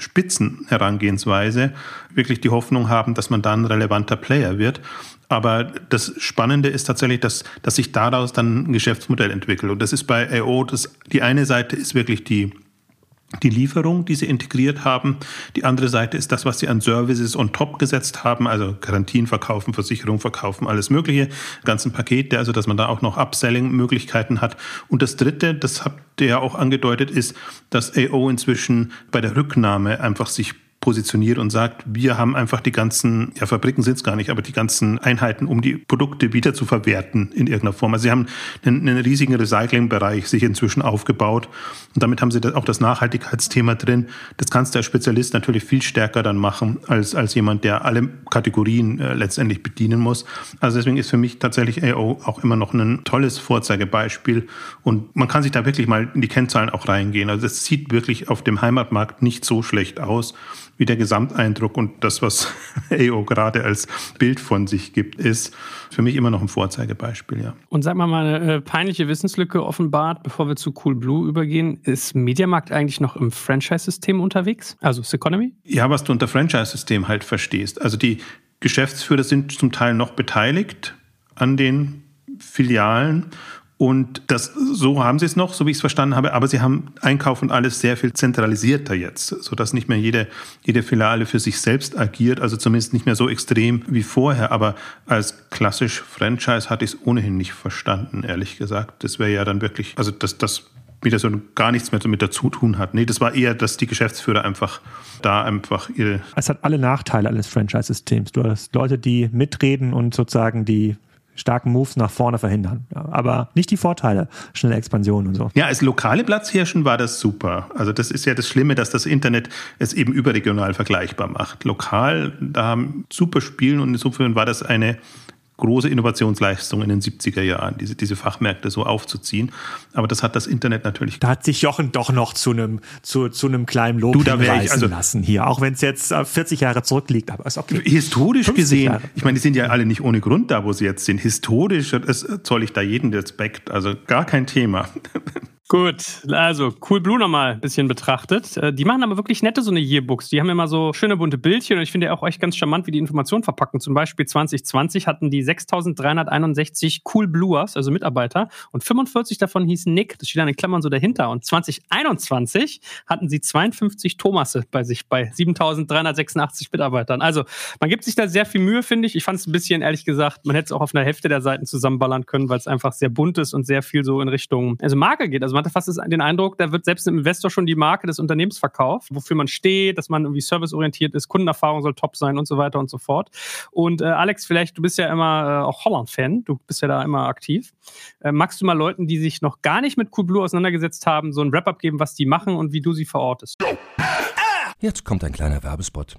spitzen Herangehensweise wirklich die Hoffnung haben, dass man dann ein relevanter Player wird. Aber das Spannende ist tatsächlich, dass, dass sich daraus dann ein Geschäftsmodell entwickelt. Und das ist bei AO, das, die eine Seite ist wirklich die, die Lieferung, die sie integriert haben. Die andere Seite ist das, was sie an Services on top gesetzt haben, also Garantien verkaufen, Versicherung verkaufen, alles Mögliche, ganzen Pakete, also dass man da auch noch Upselling-Möglichkeiten hat. Und das Dritte, das habt ihr ja auch angedeutet, ist, dass AO inzwischen bei der Rücknahme einfach sich positioniert und sagt, wir haben einfach die ganzen, ja, Fabriken sind es gar nicht, aber die ganzen Einheiten, um die Produkte wieder zu verwerten in irgendeiner Form. Also sie haben einen, einen riesigen Recyclingbereich sich inzwischen aufgebaut und damit haben sie auch das Nachhaltigkeitsthema drin. Das kannst du als Spezialist natürlich viel stärker dann machen, als, als jemand, der alle Kategorien äh, letztendlich bedienen muss. Also deswegen ist für mich tatsächlich AO auch immer noch ein tolles Vorzeigebeispiel und man kann sich da wirklich mal in die Kennzahlen auch reingehen. Also es sieht wirklich auf dem Heimatmarkt nicht so schlecht aus wie der Gesamteindruck und das, was <laughs> AO gerade als Bild von sich gibt, ist für mich immer noch ein Vorzeigebeispiel, ja. Und sag mal, mal eine äh, peinliche Wissenslücke offenbart, bevor wir zu Cool Blue übergehen. Ist Mediamarkt eigentlich noch im Franchise-System unterwegs? Also Economy? Ja, was du unter Franchise-System halt verstehst. Also die Geschäftsführer sind zum Teil noch beteiligt an den Filialen und das, so haben sie es noch, so wie ich es verstanden habe, aber sie haben Einkauf und alles sehr viel zentralisierter jetzt, sodass nicht mehr jede, jede Filiale für sich selbst agiert, also zumindest nicht mehr so extrem wie vorher. Aber als klassisch Franchise hatte ich es ohnehin nicht verstanden, ehrlich gesagt. Das wäre ja dann wirklich, also das, das wieder so gar nichts mehr damit dazu tun hat. Nee, das war eher, dass die Geschäftsführer einfach da einfach ihre. Es hat alle Nachteile eines Franchise-Systems. Du hast Leute, die mitreden und sozusagen die starken Moves nach vorne verhindern. Aber nicht die Vorteile, schnelle Expansion und so. Ja, als lokale Platzhirschen war das super. Also das ist ja das Schlimme, dass das Internet es eben überregional vergleichbar macht. Lokal, da haben super Spielen und insofern war das eine große Innovationsleistung in den 70er Jahren, diese, diese Fachmärkte so aufzuziehen. Aber das hat das Internet natürlich. Da hat sich Jochen doch noch zu einem, zu, zu einem kleinen Lob du, da ich also, lassen hier, auch wenn es jetzt 40 äh, Jahre zurückliegt. Aber ist okay. Historisch gesehen, Jahre. ich meine, die sind ja alle nicht ohne Grund da, wo sie jetzt sind. Historisch zoll ich da jeden Respekt. Also gar kein Thema. <laughs> Gut, also Cool Blue nochmal ein bisschen betrachtet. Äh, die machen aber wirklich nette so eine Yearbooks. Die haben immer so schöne bunte Bildchen und ich finde ja auch echt ganz charmant, wie die Informationen verpacken. Zum Beispiel 2020 hatten die 6361 Cool Bluers, also Mitarbeiter, und 45 davon hießen Nick. Das steht dann in Klammern so dahinter. Und 2021 hatten sie 52 Thomasse bei sich bei 7386 Mitarbeitern. Also man gibt sich da sehr viel Mühe, finde ich. Ich fand es ein bisschen, ehrlich gesagt, man hätte es auch auf einer Hälfte der Seiten zusammenballern können, weil es einfach sehr bunt ist und sehr viel so in Richtung, also Marke geht. Also man hatte fast den Eindruck, da wird selbst dem Investor schon die Marke des Unternehmens verkauft, wofür man steht, dass man irgendwie serviceorientiert ist, Kundenerfahrung soll top sein und so weiter und so fort. Und äh, Alex, vielleicht, du bist ja immer äh, auch Holland-Fan, du bist ja da immer aktiv. Äh, magst du mal Leuten, die sich noch gar nicht mit Coolblue auseinandergesetzt haben, so ein Wrap-up geben, was die machen und wie du sie verortest? Jetzt kommt ein kleiner Werbespot.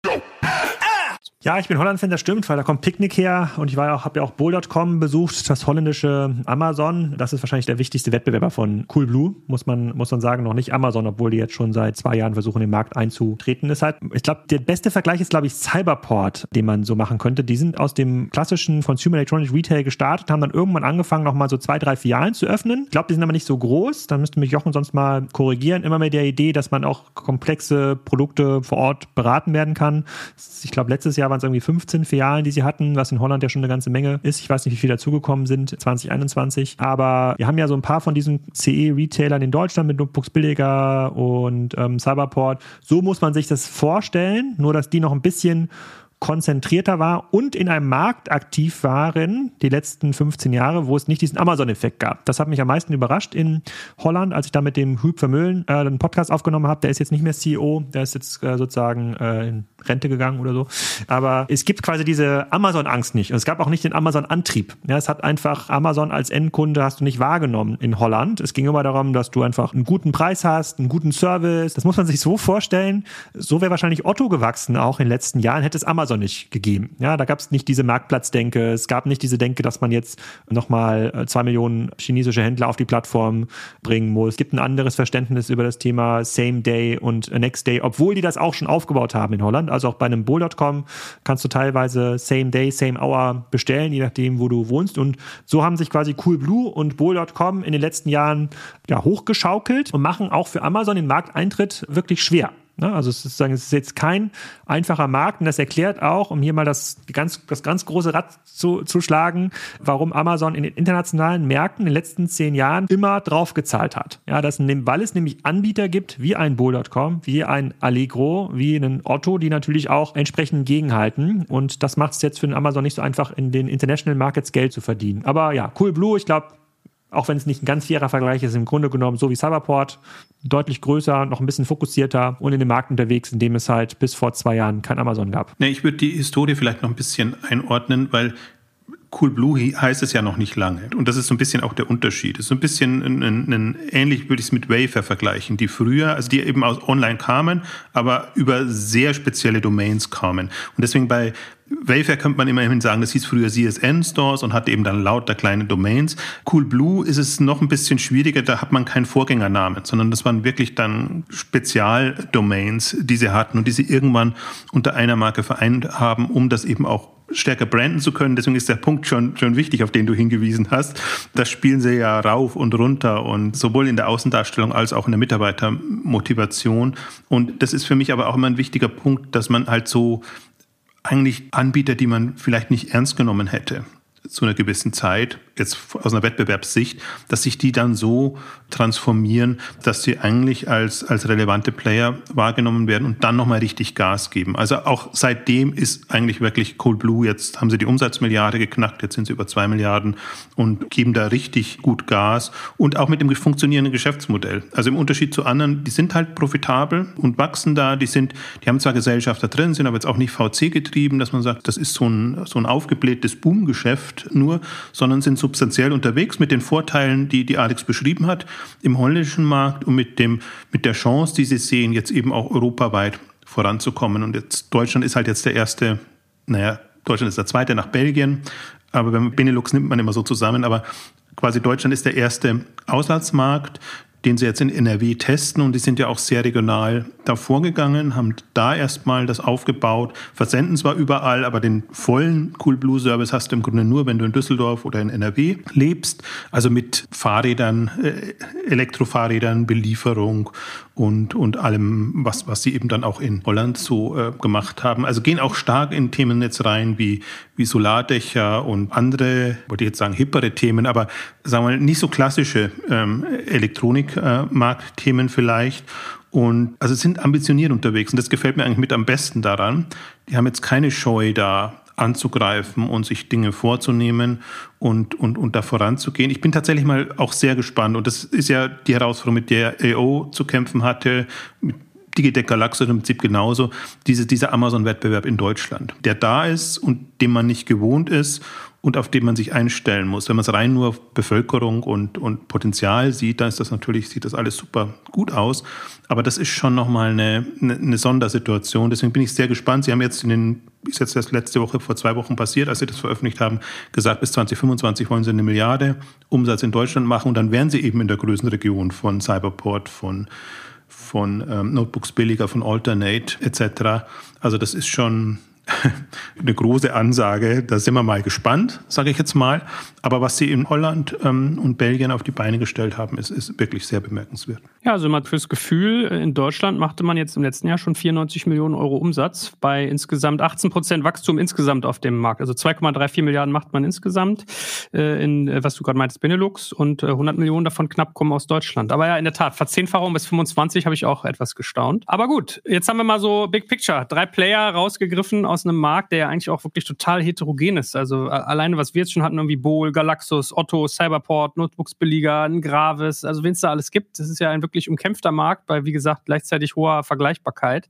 Ja, ich bin Holland-Fan, das stimmt, weil da kommt Picknick her und ich war auch, habe ja auch Bull.com besucht, das holländische Amazon. Das ist wahrscheinlich der wichtigste Wettbewerber von Coolblue, muss man, muss man sagen, noch nicht Amazon, obwohl die jetzt schon seit zwei Jahren versuchen, den Markt einzutreten. Deshalb, ich glaube, der beste Vergleich ist, glaube ich, Cyberport, den man so machen könnte. Die sind aus dem klassischen Consumer Electronic Retail gestartet, haben dann irgendwann angefangen, nochmal so zwei, drei Filialen zu öffnen. Ich glaube, die sind aber nicht so groß. Da müsste mich Jochen sonst mal korrigieren. Immer mit der Idee, dass man auch komplexe Produkte vor Ort beraten werden kann. Ich glaube, letztes Jahr waren es irgendwie 15 Filialen, die sie hatten, was in Holland ja schon eine ganze Menge ist. Ich weiß nicht, wie viele dazugekommen sind 2021. Aber wir haben ja so ein paar von diesen CE-Retailern in Deutschland mit Notebooks Billiger und ähm, Cyberport. So muss man sich das vorstellen, nur dass die noch ein bisschen konzentrierter war und in einem Markt aktiv waren, die letzten 15 Jahre, wo es nicht diesen Amazon-Effekt gab. Das hat mich am meisten überrascht in Holland, als ich da mit dem Hüb Vermöhlen äh, einen Podcast aufgenommen habe. Der ist jetzt nicht mehr CEO, der ist jetzt äh, sozusagen äh, in Rente gegangen oder so. Aber es gibt quasi diese Amazon-Angst nicht. Und es gab auch nicht den Amazon-Antrieb. Ja, es hat einfach Amazon als Endkunde hast du nicht wahrgenommen in Holland. Es ging immer darum, dass du einfach einen guten Preis hast, einen guten Service. Das muss man sich so vorstellen. So wäre wahrscheinlich Otto gewachsen auch in den letzten Jahren, hätte es Amazon nicht gegeben. Ja, da gab es nicht diese Marktplatzdenke. Es gab nicht diese Denke, dass man jetzt nochmal äh, zwei Millionen chinesische Händler auf die Plattform bringen muss. Es gibt ein anderes Verständnis über das Thema Same Day und Next Day, obwohl die das auch schon aufgebaut haben in Holland also auch bei einem Bull.com kannst du teilweise Same Day, Same Hour bestellen, je nachdem, wo du wohnst. Und so haben sich quasi Coolblue und Bull.com in den letzten Jahren ja, hochgeschaukelt und machen auch für Amazon den Markteintritt wirklich schwer. Ne? Also es ist, sagen, es ist jetzt kein einfacher Markt und das erklärt auch, um hier mal das ganz, das ganz große Rad zu, zu schlagen, warum Amazon in den internationalen Märkten in den letzten zehn Jahren immer drauf gezahlt hat. Ja, das, weil es nämlich Anbieter gibt wie ein Bull.com, wie ein Allegro, wie einen Otto, die natürlich auch entsprechend gegenhalten und das macht es jetzt für den Amazon nicht so einfach, in den International Markets Geld zu verdienen. Aber ja, Cool Blue, ich glaube, auch wenn es nicht ein ganz fairer Vergleich ist, im Grunde genommen so wie Cyberport, deutlich größer, noch ein bisschen fokussierter und in dem Markt unterwegs, in dem es halt bis vor zwei Jahren kein Amazon gab. Nee, ich würde die Historie vielleicht noch ein bisschen einordnen, weil Coolblue heißt es ja noch nicht lange. Und das ist so ein bisschen auch der Unterschied. Das ist so ein bisschen ein, ein, ein, ähnlich würde ich es mit Wayfair vergleichen, die früher, also die eben aus online kamen, aber über sehr spezielle Domains kamen. Und deswegen bei Wayfair könnte man immerhin sagen, das hieß früher CSN-Stores und hatte eben dann lauter kleine Domains. Coolblue ist es noch ein bisschen schwieriger, da hat man keinen Vorgängernamen, sondern das waren wirklich dann Spezialdomains, die sie hatten und die sie irgendwann unter einer Marke vereint haben, um das eben auch stärker branden zu können. Deswegen ist der Punkt schon, schon wichtig, auf den du hingewiesen hast. Das spielen sie ja rauf und runter und sowohl in der Außendarstellung als auch in der Mitarbeitermotivation. Und das ist für mich aber auch immer ein wichtiger Punkt, dass man halt so eigentlich Anbieter, die man vielleicht nicht ernst genommen hätte zu einer gewissen Zeit, jetzt aus einer Wettbewerbssicht, dass sich die dann so transformieren, dass sie eigentlich als, als relevante Player wahrgenommen werden und dann nochmal richtig Gas geben. Also auch seitdem ist eigentlich wirklich Cold Blue, jetzt haben sie die Umsatzmilliarde geknackt, jetzt sind sie über zwei Milliarden und geben da richtig gut Gas und auch mit dem funktionierenden Geschäftsmodell. Also im Unterschied zu anderen, die sind halt profitabel und wachsen da, die sind, die haben zwar Gesellschafter drin, sind aber jetzt auch nicht VC getrieben, dass man sagt, das ist so ein, so ein aufgeblähtes Boomgeschäft, nur, sondern sind substanziell unterwegs mit den Vorteilen, die, die Alex beschrieben hat, im holländischen Markt und mit, dem, mit der Chance, die sie sehen, jetzt eben auch europaweit voranzukommen. Und jetzt Deutschland ist halt jetzt der erste, naja, Deutschland ist der zweite nach Belgien, aber beim Benelux nimmt man immer so zusammen, aber quasi Deutschland ist der erste Auslandsmarkt, den sie jetzt in NRW testen. Und die sind ja auch sehr regional da vorgegangen, haben da erstmal das aufgebaut, versenden zwar überall, aber den vollen Cool Blue Service hast du im Grunde nur, wenn du in Düsseldorf oder in NRW lebst, also mit Fahrrädern, äh, Elektrofahrrädern, Belieferung und, und allem, was, was sie eben dann auch in Holland so äh, gemacht haben. Also gehen auch stark in Themen jetzt rein wie, wie Solardächer und andere, wollte ich jetzt sagen, hippere Themen, aber sagen wir mal, nicht so klassische ähm, Elektronikmarktthemen äh, vielleicht. Und also sind ambitioniert unterwegs und das gefällt mir eigentlich mit am besten daran. Die haben jetzt keine Scheu da anzugreifen und sich Dinge vorzunehmen und, und, und da voranzugehen. Ich bin tatsächlich mal auch sehr gespannt und das ist ja die Herausforderung, mit der AO zu kämpfen hatte, mit Digitec Galaxy im Prinzip genauso, diese, dieser Amazon-Wettbewerb in Deutschland, der da ist und dem man nicht gewohnt ist und auf den man sich einstellen muss. Wenn man es rein nur auf Bevölkerung und, und Potenzial sieht, dann ist das natürlich, sieht das alles super gut aus. Aber das ist schon nochmal eine, eine, Sondersituation. Deswegen bin ich sehr gespannt. Sie haben jetzt in den ist jetzt erst letzte Woche, vor zwei Wochen passiert, als sie das veröffentlicht haben, gesagt, bis 2025 wollen sie eine Milliarde Umsatz in Deutschland machen und dann wären sie eben in der Größenregion von Cyberport, von, von ähm, Notebooks billiger, von Alternate etc. Also das ist schon <laughs> eine große Ansage. Da sind wir mal gespannt, sage ich jetzt mal. Aber was sie in Holland ähm, und Belgien auf die Beine gestellt haben, ist, ist wirklich sehr bemerkenswert. Ja, also mal fürs Gefühl, in Deutschland machte man jetzt im letzten Jahr schon 94 Millionen Euro Umsatz bei insgesamt 18 Prozent Wachstum insgesamt auf dem Markt. Also 2,34 Milliarden macht man insgesamt äh, in, äh, was du gerade meintest, Benelux und äh, 100 Millionen davon knapp kommen aus Deutschland. Aber ja, in der Tat, Verzehnfachung bis 25 habe ich auch etwas gestaunt. Aber gut, jetzt haben wir mal so Big Picture. Drei Player rausgegriffen aus einem Markt, der ja eigentlich auch wirklich total heterogen ist. Also alleine, was wir jetzt schon hatten, irgendwie Bohl, Galaxus, Otto, Cyberport, Notebooks billiger, ein Gravis, also wenn es da alles gibt, das ist ja ein wirklich umkämpfter Markt bei, wie gesagt, gleichzeitig hoher Vergleichbarkeit.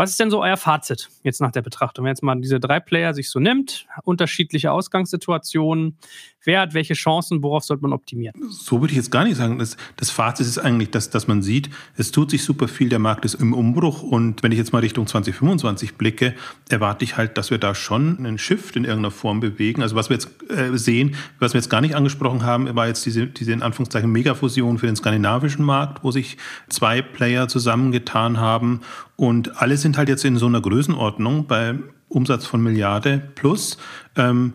Was ist denn so euer Fazit jetzt nach der Betrachtung? Wenn jetzt mal diese drei Player sich so nimmt, unterschiedliche Ausgangssituationen, wer hat welche Chancen, worauf sollte man optimieren? So würde ich jetzt gar nicht sagen. Das, das Fazit ist eigentlich, dass, dass man sieht, es tut sich super viel, der Markt ist im Umbruch und wenn ich jetzt mal Richtung 2025 blicke, erwarte ich halt, dass wir da schon einen Shift in irgendeiner Form bewegen. Also was wir jetzt äh, sehen, was wir jetzt gar nicht angesprochen haben, war jetzt diese, diese in Anführungszeichen Megafusion für den skandinavischen Markt, wo sich zwei Player zusammengetan haben und alle sind halt jetzt in so einer Größenordnung bei Umsatz von Milliarde plus, ähm,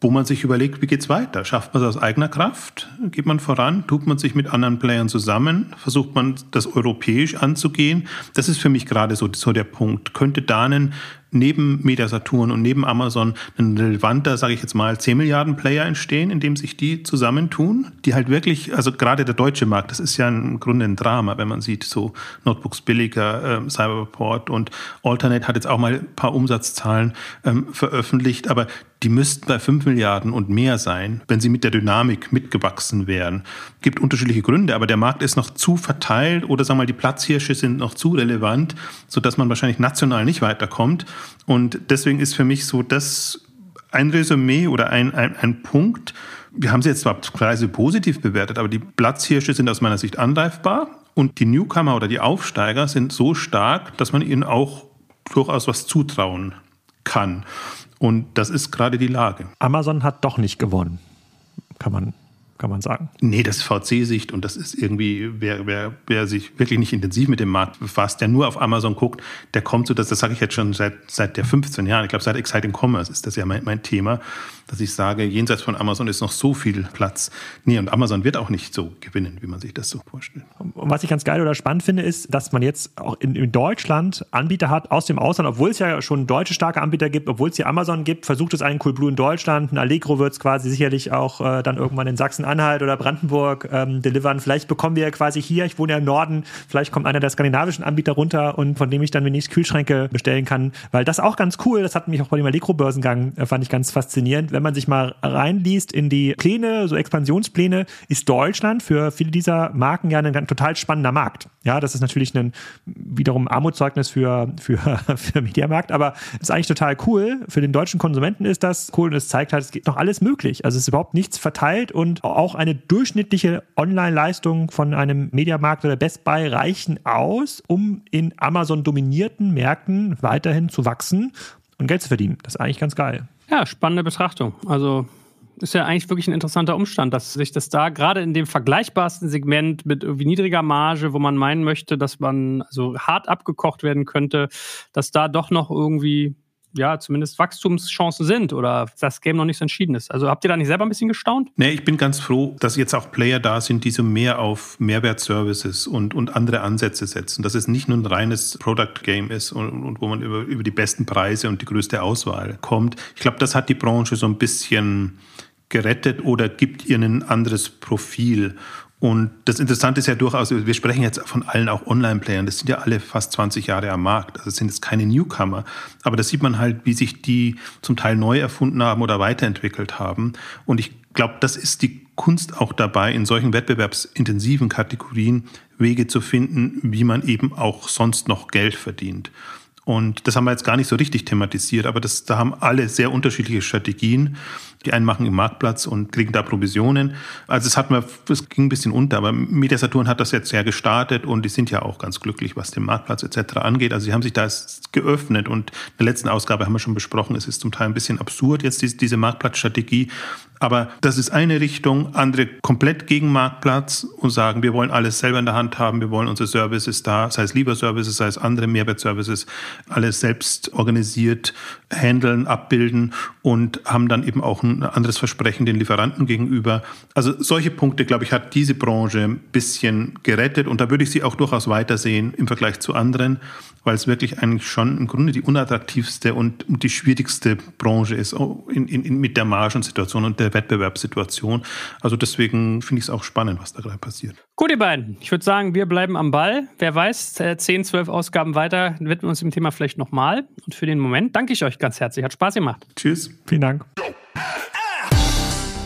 wo man sich überlegt, wie geht's weiter? Schafft man es aus eigener Kraft? Geht man voran? Tut man sich mit anderen Playern zusammen? Versucht man das europäisch anzugehen? Das ist für mich gerade so, so der Punkt. Könnte da ein neben Mediasaturn und neben Amazon ein relevanter, sage ich jetzt mal, 10 Milliarden Player entstehen, indem sich die zusammentun, die halt wirklich, also gerade der deutsche Markt, das ist ja im Grunde ein Drama, wenn man sieht, so Notebooks billiger, äh, Cyberport und Alternate hat jetzt auch mal ein paar Umsatzzahlen ähm, veröffentlicht, aber die müssten bei 5 Milliarden und mehr sein, wenn sie mit der Dynamik mitgewachsen wären. Gibt unterschiedliche Gründe, aber der Markt ist noch zu verteilt oder sagen wir mal, die Platzhirsche sind noch zu relevant, sodass man wahrscheinlich national nicht weiterkommt. Und deswegen ist für mich so das ein Resümee oder ein, ein, ein Punkt. Wir haben sie jetzt zwar quasi positiv bewertet, aber die Platzhirsche sind aus meiner Sicht angreifbar und die Newcomer oder die Aufsteiger sind so stark, dass man ihnen auch durchaus was zutrauen kann. Und das ist gerade die Lage. Amazon hat doch nicht gewonnen, kann man kann man sagen. Nee, das ist VC-Sicht und das ist irgendwie, wer, wer, wer sich wirklich nicht intensiv mit dem Markt befasst, der nur auf Amazon guckt, der kommt so, das, das sage ich jetzt schon seit, seit der 15 Jahren. Ich glaube, seit Exciting Commerce ist das ja mein, mein Thema, dass ich sage, jenseits von Amazon ist noch so viel Platz. Nee, und Amazon wird auch nicht so gewinnen, wie man sich das so vorstellt. Und was ich ganz geil oder spannend finde, ist, dass man jetzt auch in, in Deutschland Anbieter hat aus dem Ausland, obwohl es ja schon deutsche starke Anbieter gibt, obwohl es hier Amazon gibt, versucht es einen Coolblue in Deutschland, ein Allegro wird es quasi sicherlich auch äh, dann irgendwann in Sachsen-Anhalt oder Brandenburg ähm, delivern. Vielleicht bekommen wir quasi hier, ich wohne ja im Norden, vielleicht kommt einer der skandinavischen Anbieter runter und von dem ich dann wenigstens Kühlschränke bestellen kann, weil das auch ganz cool, das hat mich auch bei dem Allegro-Börsengang, äh, fand ich ganz faszinierend, wenn man sich mal reinliest in die Pläne, so Expansionspläne, ist Deutschland für viele dieser Marken ja ein total spannender Markt. Ja, das ist natürlich ein wiederum Armutszeugnis für, für, <laughs> für Mediamarkt, aber ist eigentlich total cool. Für den deutschen Konsumenten ist das cool und es zeigt halt, es geht noch alles möglich. Also es ist überhaupt nichts verteilt und auch eine durchschnittliche Online-Leistung von einem Mediamarkt oder Best Buy reichen aus, um in Amazon dominierten Märkten weiterhin zu wachsen und Geld zu verdienen. Das ist eigentlich ganz geil. Ja, spannende Betrachtung. Also ist ja eigentlich wirklich ein interessanter Umstand, dass sich das da gerade in dem vergleichbarsten Segment mit irgendwie niedriger Marge, wo man meinen möchte, dass man also hart abgekocht werden könnte, dass da doch noch irgendwie ja, zumindest Wachstumschancen sind oder das Game noch nicht so entschieden ist. Also habt ihr da nicht selber ein bisschen gestaunt? Nee, ich bin ganz froh, dass jetzt auch Player da sind, die so mehr auf Mehrwertservices und, und andere Ansätze setzen. Dass es nicht nur ein reines Product Game ist und, und wo man über, über die besten Preise und die größte Auswahl kommt. Ich glaube, das hat die Branche so ein bisschen gerettet oder gibt ihr ein anderes Profil. Und das Interessante ist ja durchaus, wir sprechen jetzt von allen auch Online-Playern, das sind ja alle fast 20 Jahre am Markt, also sind jetzt keine Newcomer. Aber da sieht man halt, wie sich die zum Teil neu erfunden haben oder weiterentwickelt haben. Und ich glaube, das ist die Kunst auch dabei, in solchen wettbewerbsintensiven Kategorien Wege zu finden, wie man eben auch sonst noch Geld verdient. Und das haben wir jetzt gar nicht so richtig thematisiert, aber das, da haben alle sehr unterschiedliche Strategien. Die einen machen im Marktplatz und kriegen da Provisionen. Also es hat mir, es ging ein bisschen unter, aber Mediasaturn hat das jetzt sehr gestartet und die sind ja auch ganz glücklich, was den Marktplatz etc. angeht. Also sie haben sich da geöffnet und in der letzten Ausgabe haben wir schon besprochen, es ist zum Teil ein bisschen absurd jetzt diese Marktplatzstrategie. Aber das ist eine Richtung, andere komplett gegen Marktplatz und sagen, wir wollen alles selber in der Hand haben, wir wollen unsere Services da, sei es Lieber-Services, sei es andere Mehrwertservices, alles selbst organisiert handeln, abbilden und haben dann eben auch ein anderes Versprechen den Lieferanten gegenüber. Also solche Punkte, glaube ich, hat diese Branche ein bisschen gerettet und da würde ich sie auch durchaus weitersehen im Vergleich zu anderen, weil es wirklich eigentlich schon im Grunde die unattraktivste und die schwierigste Branche ist oh, in, in, mit der Margensituation und der Wettbewerbssituation. Also deswegen finde ich es auch spannend, was da gerade passiert. Gut, ihr beiden. Ich würde sagen, wir bleiben am Ball. Wer weiß, 10, äh, 12 Ausgaben weiter widmen wir uns dem Thema vielleicht nochmal. Und für den Moment danke ich euch ganz herzlich. Hat Spaß gemacht. Tschüss. Vielen Dank.